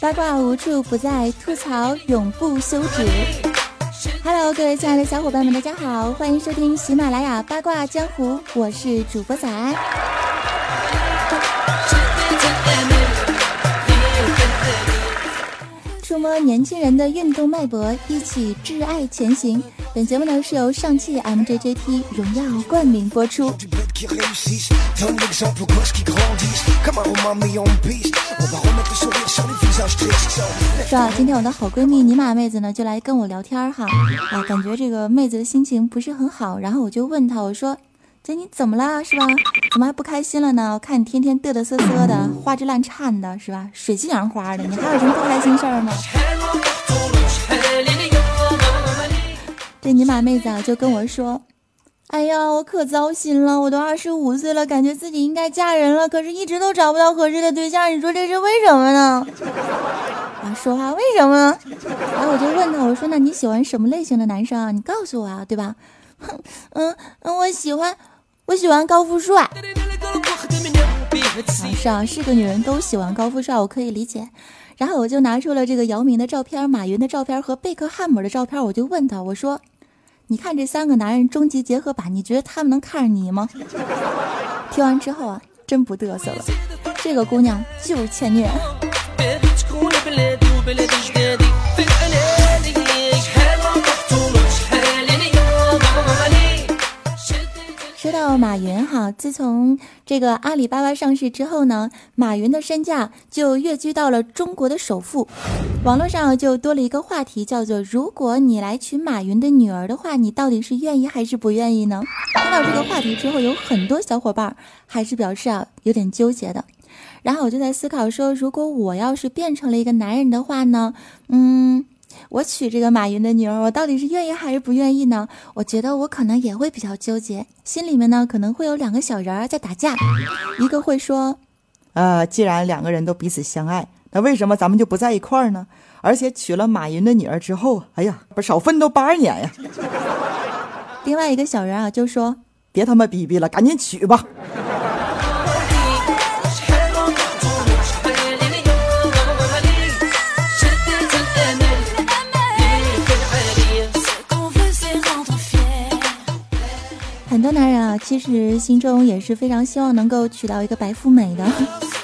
八卦无处不在，吐槽永不休止。Hello，各位亲爱的小伙伴们，大家好，欢迎收听喜马拉雅八卦江湖，我是主播仔。触摸年轻人的运动脉搏，一起挚爱前行。本节目呢是由上汽 MJJT 荣耀冠名播出。说，今天我的好闺蜜尼玛妹子呢就来跟我聊天哈，啊，感觉这个妹子的心情不是很好，然后我就问她，我说，姐你怎么了是吧？怎么还不开心了呢？我看你天天嘚嘚瑟瑟的，花枝乱颤的是吧？水性杨花的，你还有什么不开心事儿吗？这尼玛妹子啊就跟我说。哎呀，我可糟心了！我都二十五岁了，感觉自己应该嫁人了，可是一直都找不到合适的对象。你说这是为什么呢？啊，说话为什么？然后我就问他，我说那你喜欢什么类型的男生啊？你告诉我啊，对吧？哼，嗯嗯，我喜欢，我喜欢高富帅。是啊，是个女人都喜欢高富帅，我可以理解。然后我就拿出了这个姚明的照片、马云的照片和贝克汉姆的照片，我就问他，我说。你看这三个男人终极结合版，你觉得他们能看上你吗？听完之后啊，真不嘚瑟了。这个姑娘就是欠虐。马云哈，自从这个阿里巴巴上市之后呢，马云的身价就跃居到了中国的首富。网络上就多了一个话题，叫做“如果你来娶马云的女儿的话，你到底是愿意还是不愿意呢？”听到这个话题之后，有很多小伙伴还是表示啊有点纠结的。然后我就在思考说，如果我要是变成了一个男人的话呢，嗯。我娶这个马云的女儿，我到底是愿意还是不愿意呢？我觉得我可能也会比较纠结，心里面呢可能会有两个小人儿在打架，一个会说，呃，既然两个人都彼此相爱，那为什么咱们就不在一块儿呢？而且娶了马云的女儿之后，哎呀，不少奋斗八十年呀。另外一个小人啊就说，别他妈逼逼了，赶紧娶吧。其实心中也是非常希望能够娶到一个白富美的，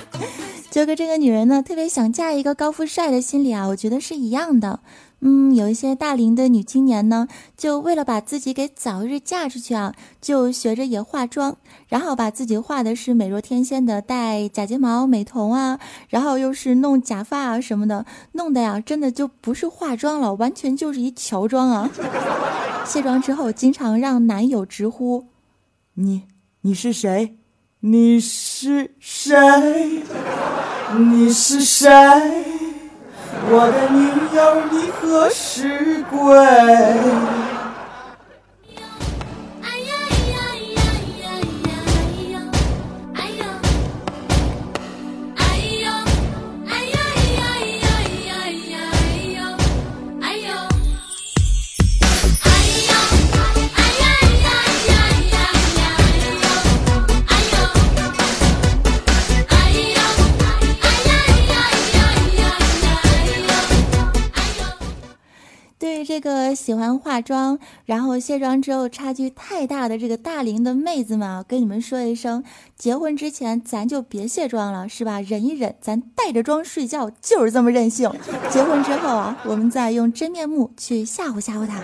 就跟这个女人呢，特别想嫁一个高富帅的心理啊，我觉得是一样的。嗯，有一些大龄的女青年呢，就为了把自己给早日嫁出去啊，就学着也化妆，然后把自己画的是美若天仙的，戴假睫毛、美瞳啊，然后又是弄假发啊什么的，弄的呀，真的就不是化妆了，完全就是一乔装啊。卸妆之后，经常让男友直呼：“你，你是谁？你是谁？你是谁？我的女友，你何时归？”喜欢化妆，然后卸妆之后差距太大的这个大龄的妹子们啊，跟你们说一声，结婚之前咱就别卸妆了，是吧？忍一忍，咱带着妆睡觉就是这么任性。结婚之后啊，我们再用真面目去吓唬吓唬他。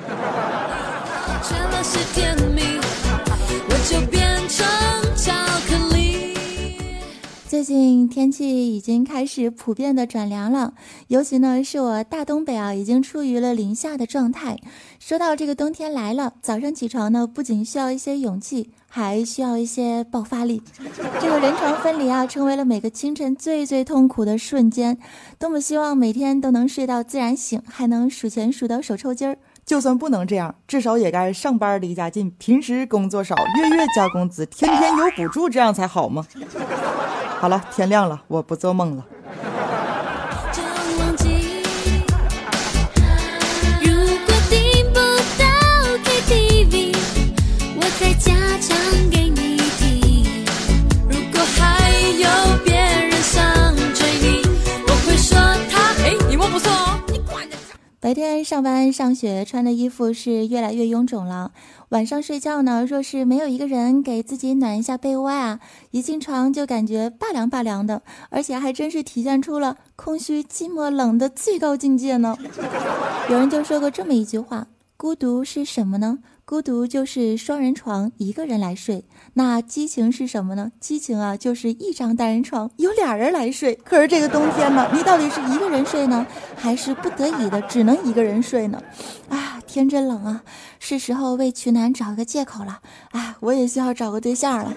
最近天气已经开始普遍的转凉了，尤其呢是我大东北啊，已经处于了零下的状态。说到这个冬天来了，早上起床呢，不仅需要一些勇气，还需要一些爆发力。这个人床分离啊，成为了每个清晨最最痛苦的瞬间。多么希望每天都能睡到自然醒，还能数钱数到手抽筋儿。就算不能这样，至少也该上班离家近，平时工作少，月月加工资，天天有补助，这样才好吗？好了，天亮了，我不做梦了。天上班上学穿的衣服是越来越臃肿了，晚上睡觉呢，若是没有一个人给自己暖一下被窝啊，一进床就感觉拔凉拔凉的，而且还真是体现出了空虚、寂寞、冷的最高境界呢。有人就说过这么一句话：孤独是什么呢？孤独就是双人床，一个人来睡。那激情是什么呢？激情啊，就是一张单人床，有俩人来睡。可是这个冬天呢，你到底是一个人睡呢，还是不得已的只能一个人睡呢？啊，天真冷啊，是时候为曲男找个借口了。啊，我也需要找个对象了。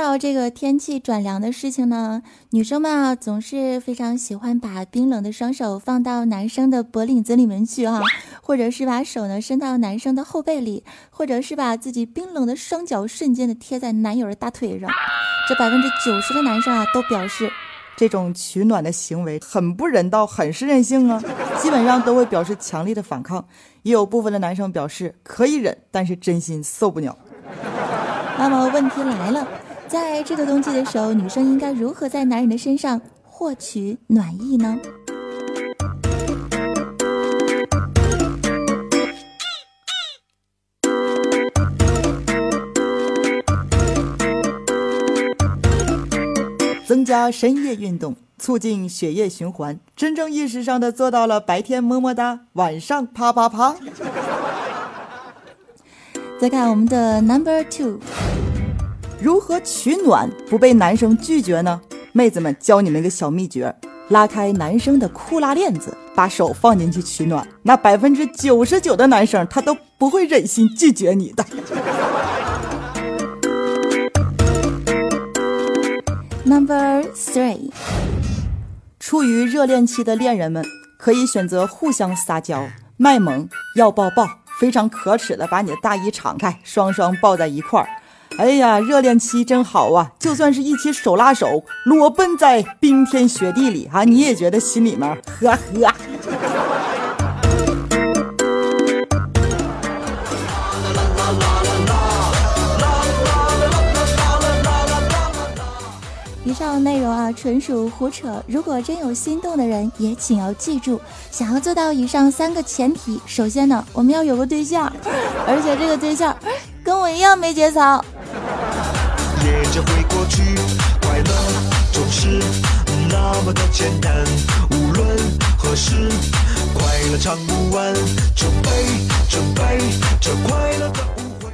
到这个天气转凉的事情呢，女生们啊总是非常喜欢把冰冷的双手放到男生的脖领子里面去哈，或者是把手呢伸到男生的后背里，或者是把自己冰冷的双脚瞬间的贴在男友的大腿上。这百分之九十的男生啊都表示，这种取暖的行为很不人道，很是任性啊，基本上都会表示强烈的反抗。也有部分的男生表示可以忍，但是真心受不了。那么问题来了。在这个冬季的时候，女生应该如何在男人的身上获取暖意呢？增加深夜运动，促进血液循环，真正意识上的做到了白天么么哒，晚上啪啪啪。再看我们的 Number Two。如何取暖不被男生拒绝呢？妹子们教你们一个小秘诀：拉开男生的裤拉链子，把手放进去取暖，那百分之九十九的男生他都不会忍心拒绝你的。Number three，处于热恋期的恋人们可以选择互相撒娇、卖萌、要抱抱，非常可耻的把你的大衣敞开，双双抱在一块儿。哎呀，热恋期真好啊！就算是一起手拉手裸奔在冰天雪地里啊，你也觉得心里面呵呵。以上内容啊，纯属胡扯。如果真有心动的人，也请要记住，想要做到以上三个前提，首先呢，我们要有个对象，而且这个对象跟我一样没节操。就会过去，快乐总是那么的简单。无论何时，快乐唱不完。这杯，这杯，这快乐的误会。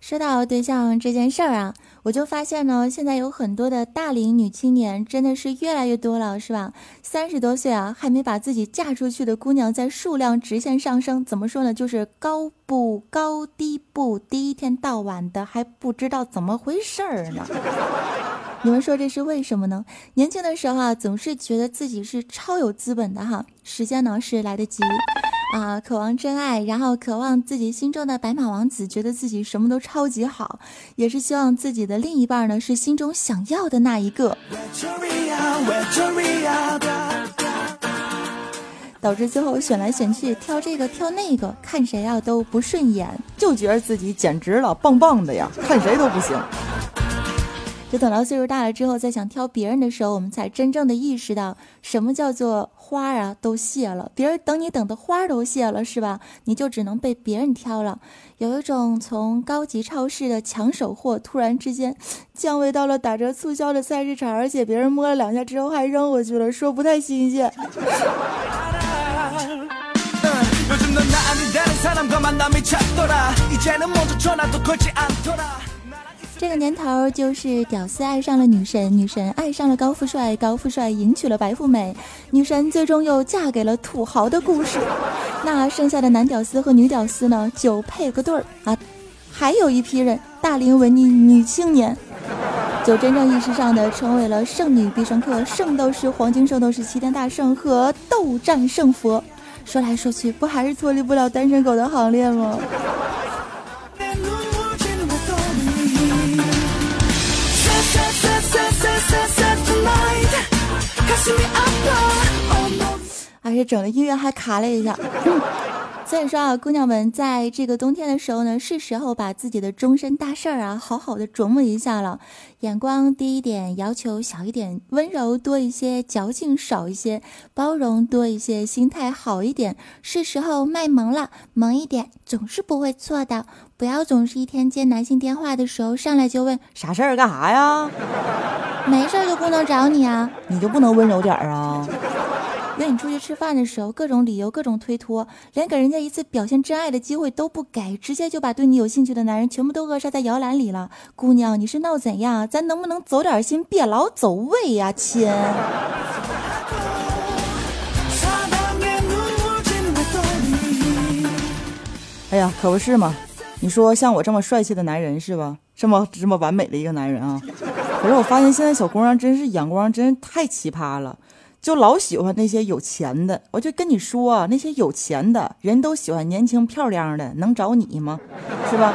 说到对象这件事儿啊。我就发现呢，现在有很多的大龄女青年真的是越来越多了，是吧？三十多岁啊，还没把自己嫁出去的姑娘在数量直线上升。怎么说呢？就是高不高低不低，一天到晚的还不知道怎么回事儿呢。你们说这是为什么呢？年轻的时候啊，总是觉得自己是超有资本的哈，时间呢是来得及。啊，渴望真爱，然后渴望自己心中的白马王子，觉得自己什么都超级好，也是希望自己的另一半呢是心中想要的那一个，导致最后选来选去，挑这个挑那个，看谁啊都不顺眼，就觉得自己简直了，棒棒的呀，看谁都不行。就等到岁数大了之后，再想挑别人的时候，我们才真正的意识到什么叫做。花啊都谢了，别人等你等的花都谢了，是吧？你就只能被别人挑了。有一种从高级超市的抢手货，突然之间降维到了打折促销的菜市场，而且别人摸了两下之后还扔回去了，说不太新鲜。这个年头就是屌丝爱上了女神，女神爱上了高富帅，高富帅迎娶了白富美，女神最终又嫁给了土豪的故事。那剩下的男屌丝和女屌丝呢，就配个对儿啊。还有一批人，大龄文艺女青年，就真正意识上的成为了圣女必胜客、圣斗士、黄金圣斗士、齐天大圣和斗战胜佛。说来说去，不还是脱离不了单身狗的行列吗？而且整的音乐还卡了一下。所以说啊，姑娘们在这个冬天的时候呢，是时候把自己的终身大事儿啊，好好的琢磨一下了。眼光低一点，要求小一点，温柔多一些，矫情少一些，包容多一些，心态好一点，是时候卖萌了，萌一点总是不会错的。不要总是一天接男性电话的时候上来就问啥事儿干啥呀？没事就不能找你啊？你就不能温柔点儿啊？约你出去吃饭的时候，各种理由，各种推脱，连给人家一次表现真爱的机会都不给，直接就把对你有兴趣的男人全部都扼杀在摇篮里了。姑娘，你是闹怎样？咱能不能走点心，别老走位呀，亲？哎呀，可不是嘛！你说像我这么帅气的男人是吧？这么这么完美的一个男人啊！可是我发现现在小姑娘真是眼光真是太奇葩了。就老喜欢那些有钱的，我就跟你说，那些有钱的人都喜欢年轻漂亮的，能找你吗？是吧？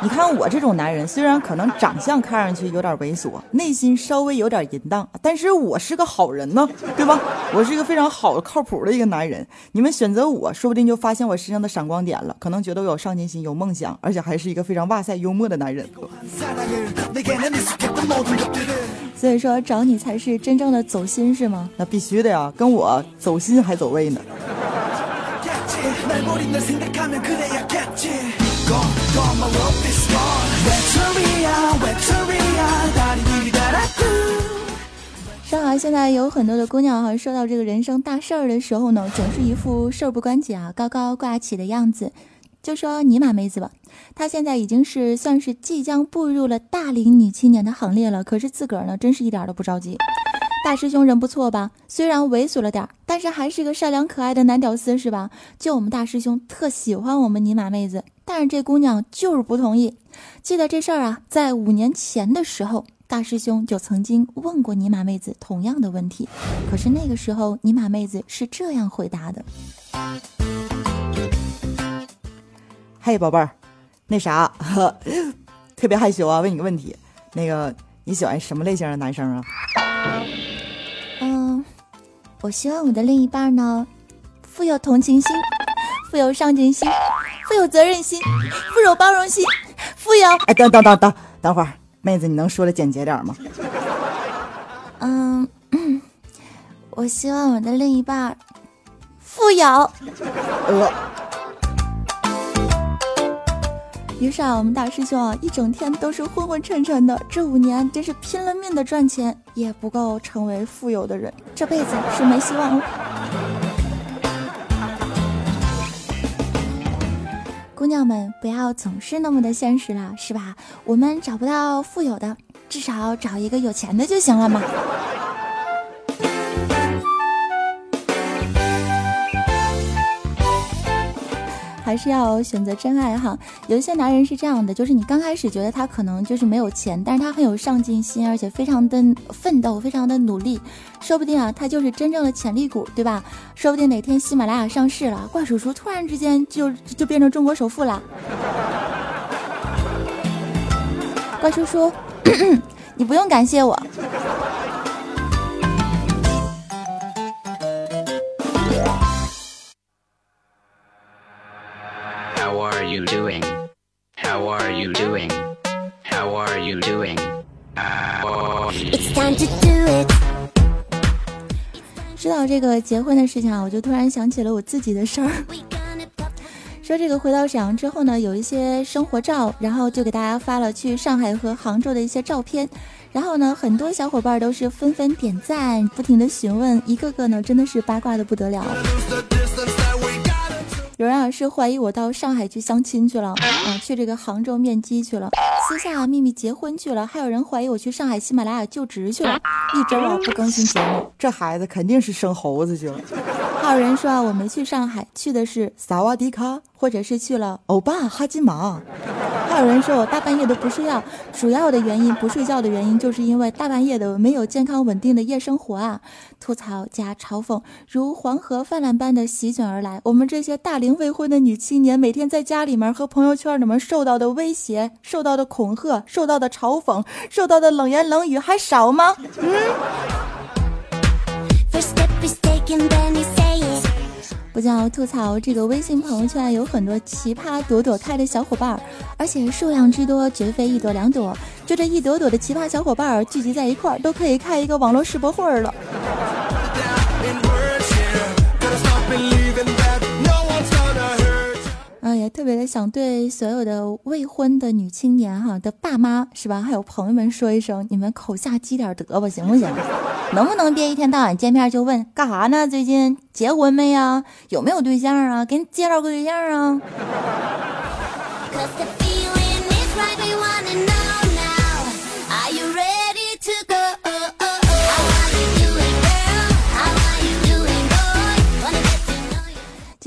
你看我这种男人，虽然可能长相看上去有点猥琐，内心稍微有点淫荡，但是我是个好人呢，对吧？我是一个非常好的、靠谱的一个男人。你们选择我，说不定就发现我身上的闪光点了，可能觉得我有上进心、有梦想，而且还是一个非常哇塞幽默的男人。所以说，找你才是真正的走心，是吗？那必须的呀，跟我走心还走位呢。上海现在有很多的姑娘哈，说到这个人生大事儿的时候呢，总是一副事儿不关己啊，高高挂起的样子。就说尼玛妹子吧，她现在已经是算是即将步入了大龄女青年的行列了，可是自个儿呢，真是一点都不着急。大师兄人不错吧？虽然猥琐了点儿，但是还是个善良可爱的男屌丝，是吧？就我们大师兄特喜欢我们尼玛妹子，但是这姑娘就是不同意。记得这事儿啊，在五年前的时候，大师兄就曾经问过尼玛妹子同样的问题，可是那个时候尼玛妹子是这样回答的。嘿，宝贝儿，那啥，特别害羞啊，问你个问题，那个你喜欢什么类型的男生啊？嗯，我希望我的另一半呢，富有同情心，富有上进心，富有责任心，富有包容心，富有……哎，等等等等，等会儿，妹子，你能说的简洁点吗？嗯，我希望我的另一半富有。呃。于是啊，我们大师兄啊，一整天都是昏昏沉沉的。这五年真是拼了命的赚钱，也不够成为富有的人，这辈子是没希望了。姑娘们，不要总是那么的现实了，是吧？我们找不到富有的，至少找一个有钱的就行了嘛。还是要选择真爱哈。有一些男人是这样的，就是你刚开始觉得他可能就是没有钱，但是他很有上进心，而且非常的奋斗，非常的努力，说不定啊，他就是真正的潜力股，对吧？说不定哪天喜马拉雅上市了，怪叔叔突然之间就 就变成中国首富了。怪叔叔，你不用感谢我。You doing? How are you doing? How are you doing? It's time to do it. 说到这个结婚的事情啊，我就突然想起了我自己的事儿。说这个回到沈阳之后呢，有一些生活照，然后就给大家发了去上海和杭州的一些照片，然后呢，很多小伙伴都是纷纷点赞，不停的询问，一个个呢真的是八卦的不得了。有人啊是怀疑我到上海去相亲去了啊，去这个杭州面基去了，私下秘密结婚去了，还有人怀疑我去上海喜马拉雅就职去了，一周啊不更新节目，这孩子肯定是生猴子去了。有人说啊我没去上海，去的是萨瓦迪卡，或者是去了欧巴哈基马。还有人说我大半夜的不睡觉，主要的原因不睡觉的原因，就是因为大半夜的没有健康稳定的夜生活啊！吐槽加嘲讽如黄河泛滥般的席卷而来。我们这些大龄未婚的女青年，每天在家里面和朋友圈里面受到的威胁、受到的恐吓、受到的嘲讽、受到的冷言冷语还少吗？嗯。不叫吐槽，这个微信朋友圈有很多奇葩朵朵开的小伙伴，而且数量之多绝非一朵两朵，就这一朵朵的奇葩小伙伴聚集在一块儿，都可以开一个网络世博会了。啊，也特别的想对所有的未婚的女青年哈的爸妈是吧，还有朋友们说一声，你们口下积点德吧，行不行？能不能别一天到晚见面就问干啥呢？最近结婚没呀？有没有对象啊？给你介绍个对象啊？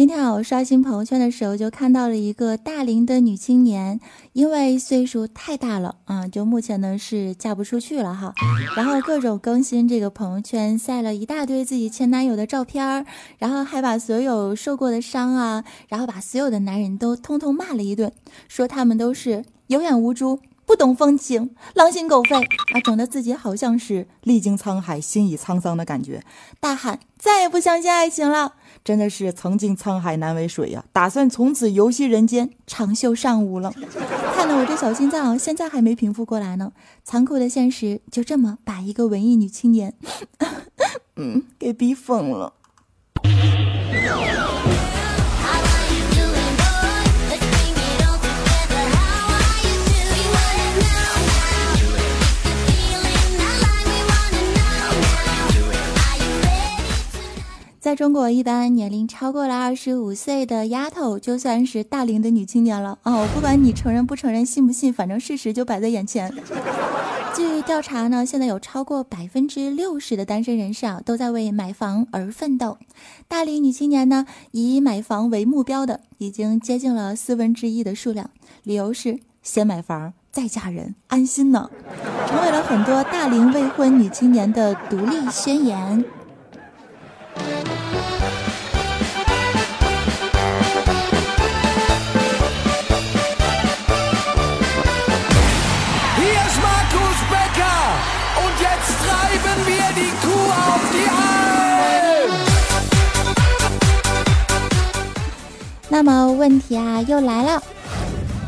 今天，我刷新朋友圈的时候，就看到了一个大龄的女青年，因为岁数太大了啊，就目前呢是嫁不出去了哈。然后各种更新这个朋友圈，晒了一大堆自己前男友的照片然后还把所有受过的伤啊，然后把所有的男人都通通骂了一顿，说他们都是有眼无珠、不懂风情、狼心狗肺啊，整得自己好像是历经沧海、心已沧桑的感觉，大喊再也不相信爱情了。真的是曾经沧海难为水呀！打算从此游戏人间，长袖善舞了。看得我这小心脏现在还没平复过来呢。残酷的现实就这么把一个文艺女青年，嗯，给逼疯了。在中国，一般年龄超过了二十五岁的丫头，就算是大龄的女青年了哦。不管你承认不承认，信不信，反正事实就摆在眼前。据调查呢，现在有超过百分之六十的单身人士啊，都在为买房而奋斗。大龄女青年呢，以买房为目标的，已经接近了四分之一的数量。理由是先买房再嫁人，安心呢，成为了很多大龄未婚女青年的独立宣言。那么问题啊又来了，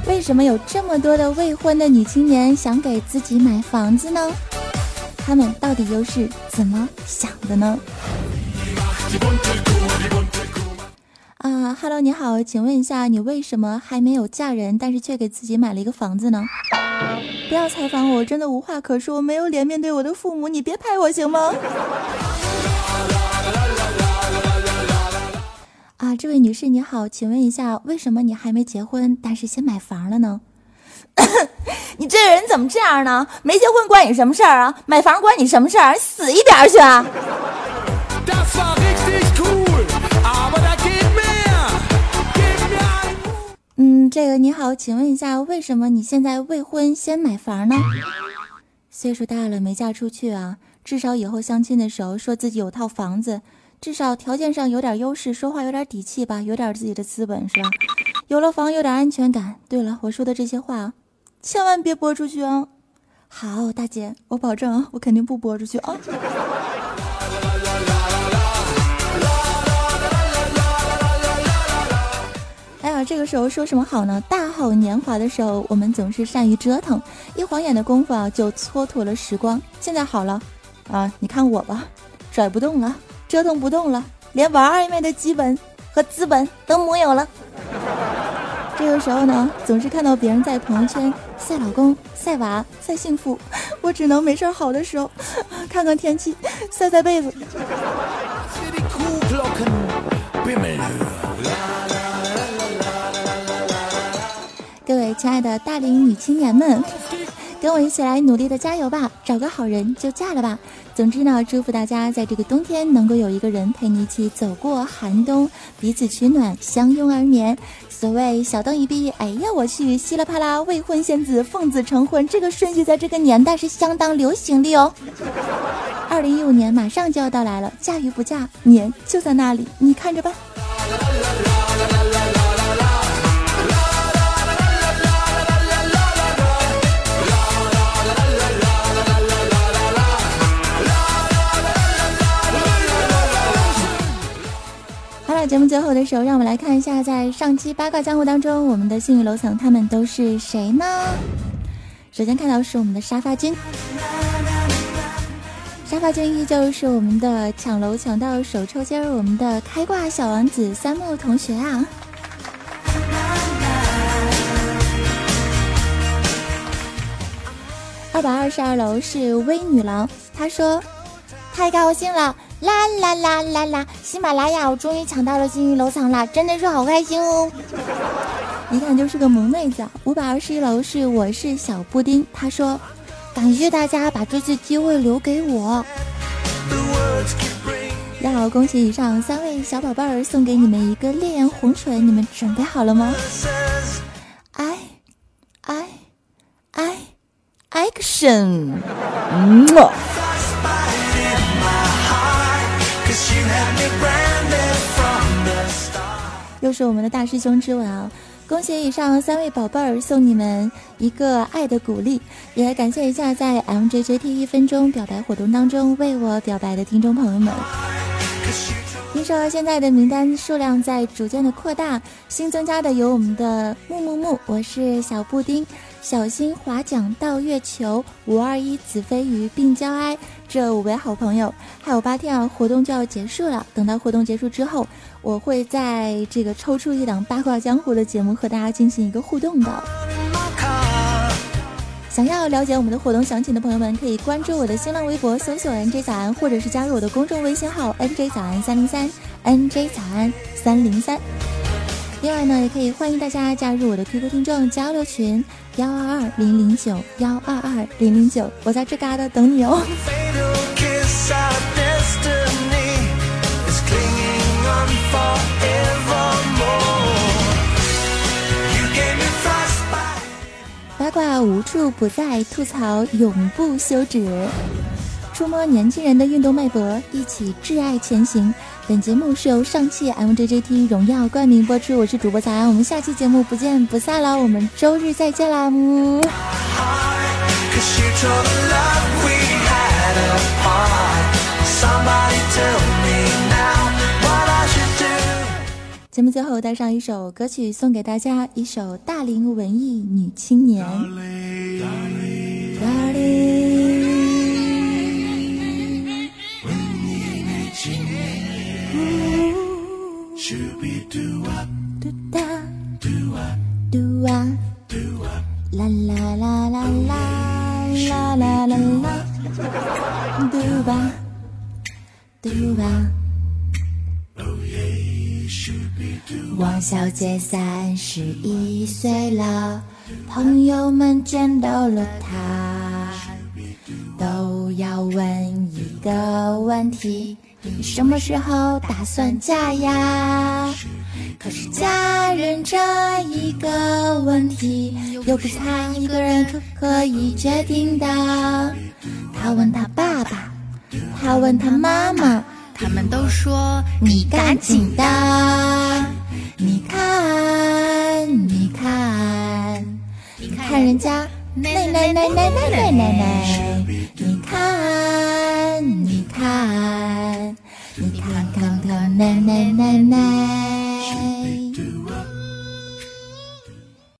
为什么有这么多的未婚的女青年想给自己买房子呢？他们到底又是怎么想的呢？啊哈喽，你好，请问一下，你为什么还没有嫁人，但是却给自己买了一个房子呢？不要采访我，真的无话可说，没有脸面对我的父母，你别拍我行吗？啊，这位女士你好，请问一下，为什么你还没结婚，但是先买房了呢？你这个人怎么这样呢？没结婚关你什么事儿啊？买房关你什么事儿？死一边去啊！嗯，这个你好，请问一下，为什么你现在未婚先买房呢？岁数大了没嫁出去啊？至少以后相亲的时候说自己有套房子。至少条件上有点优势，说话有点底气吧，有点自己的资本是吧？有了房，有点安全感。对了，我说的这些话，千万别播出去啊！好，大姐，我保证啊，我肯定不播出去啊。哎呀，这个时候说什么好呢？大好年华的时候，我们总是善于折腾，一晃眼的功夫啊，就蹉跎了时光。现在好了，啊，你看我吧，拽不动了。折腾不动了，连玩暧昧的基本和资本都没有了。这个时候呢，总是看到别人在朋友圈晒老公、晒娃、晒幸福，我只能没事好的时候看看天气，晒晒被子。各位亲爱的大龄女青年们，跟我一起来努力的加油吧！找个好人就嫁了吧！总之呢，祝福大家在这个冬天能够有一个人陪你一起走过寒冬，彼此取暖，相拥而眠。所谓小灯一闭，哎呀我去，稀里啪啦，未婚先子，奉子成婚，这个顺序在这个年代是相当流行的哦。二零一五年马上就要到来了，嫁与不嫁，年就在那里，你看着办。节目最后的时候，让我们来看一下，在上期八卦江湖当中，我们的幸运楼层他们都是谁呢？首先看到是我们的沙发君，沙发君依旧是我们的抢楼抢到手抽筋儿，我们的开挂小王子三木同学啊。二百二十二楼是微女郎，她说太高兴了。啦啦啦啦啦！喜马拉雅，我终于抢到了幸运楼层了，真的是好开心哦！一看就是个萌妹子。五百二十一楼是我是小布丁，他说感谢大家把这次机会留给我。要恭喜以上三位小宝贝儿，送给你们一个烈焰红唇，你们准备好了吗？哎哎哎，action！么。又是我们的大师兄之吻啊！恭喜以上三位宝贝儿，送你们一个爱的鼓励，也感谢一下在 MJJT 一分钟表白活动当中为我表白的听众朋友们。听说现在的名单数量在逐渐的扩大，新增加的有我们的木木木，我是小布丁。小心划桨到月球，五二一子飞鱼并交哀，这五位好朋友还有八天啊，活动就要结束了。等到活动结束之后，我会在这个抽出一档八卦江湖的节目和大家进行一个互动的。想要了解我们的活动详情的朋友们，可以关注我的新浪微博，搜索 NJ 早安，或者是加入我的公众微信号 NJ 早安三零三，NJ 早安三零三。另外呢，也可以欢迎大家加入我的 QQ 听众交流群幺二二零零九幺二二零零九，我在这嘎达等你哦。八卦无处不在，吐槽永不休止。触摸年轻人的运动脉搏，一起挚爱前行。本节目是由上汽 MJJT 荣耀冠名播出，我是主播早安，我们下期节目不见不散了，我们周日再见啦！嗯。节目最后带上一首歌曲送给大家，一首大龄文艺女青年。啦啦啦啦啦啦啦啦啦，嘟吧嘟吧。王小姐三十一岁了，朋友们见到了她，都要问一个问题。你什么时候打算嫁呀？可是嫁人这一个问题，又不是他一个人可以决定的。他问他爸爸，他问他妈妈，他们都说你赶紧的。你看，你看，你看人家奶奶奶奶奶奶奶奶，你看，你看。你看看看，奶奶奶奶。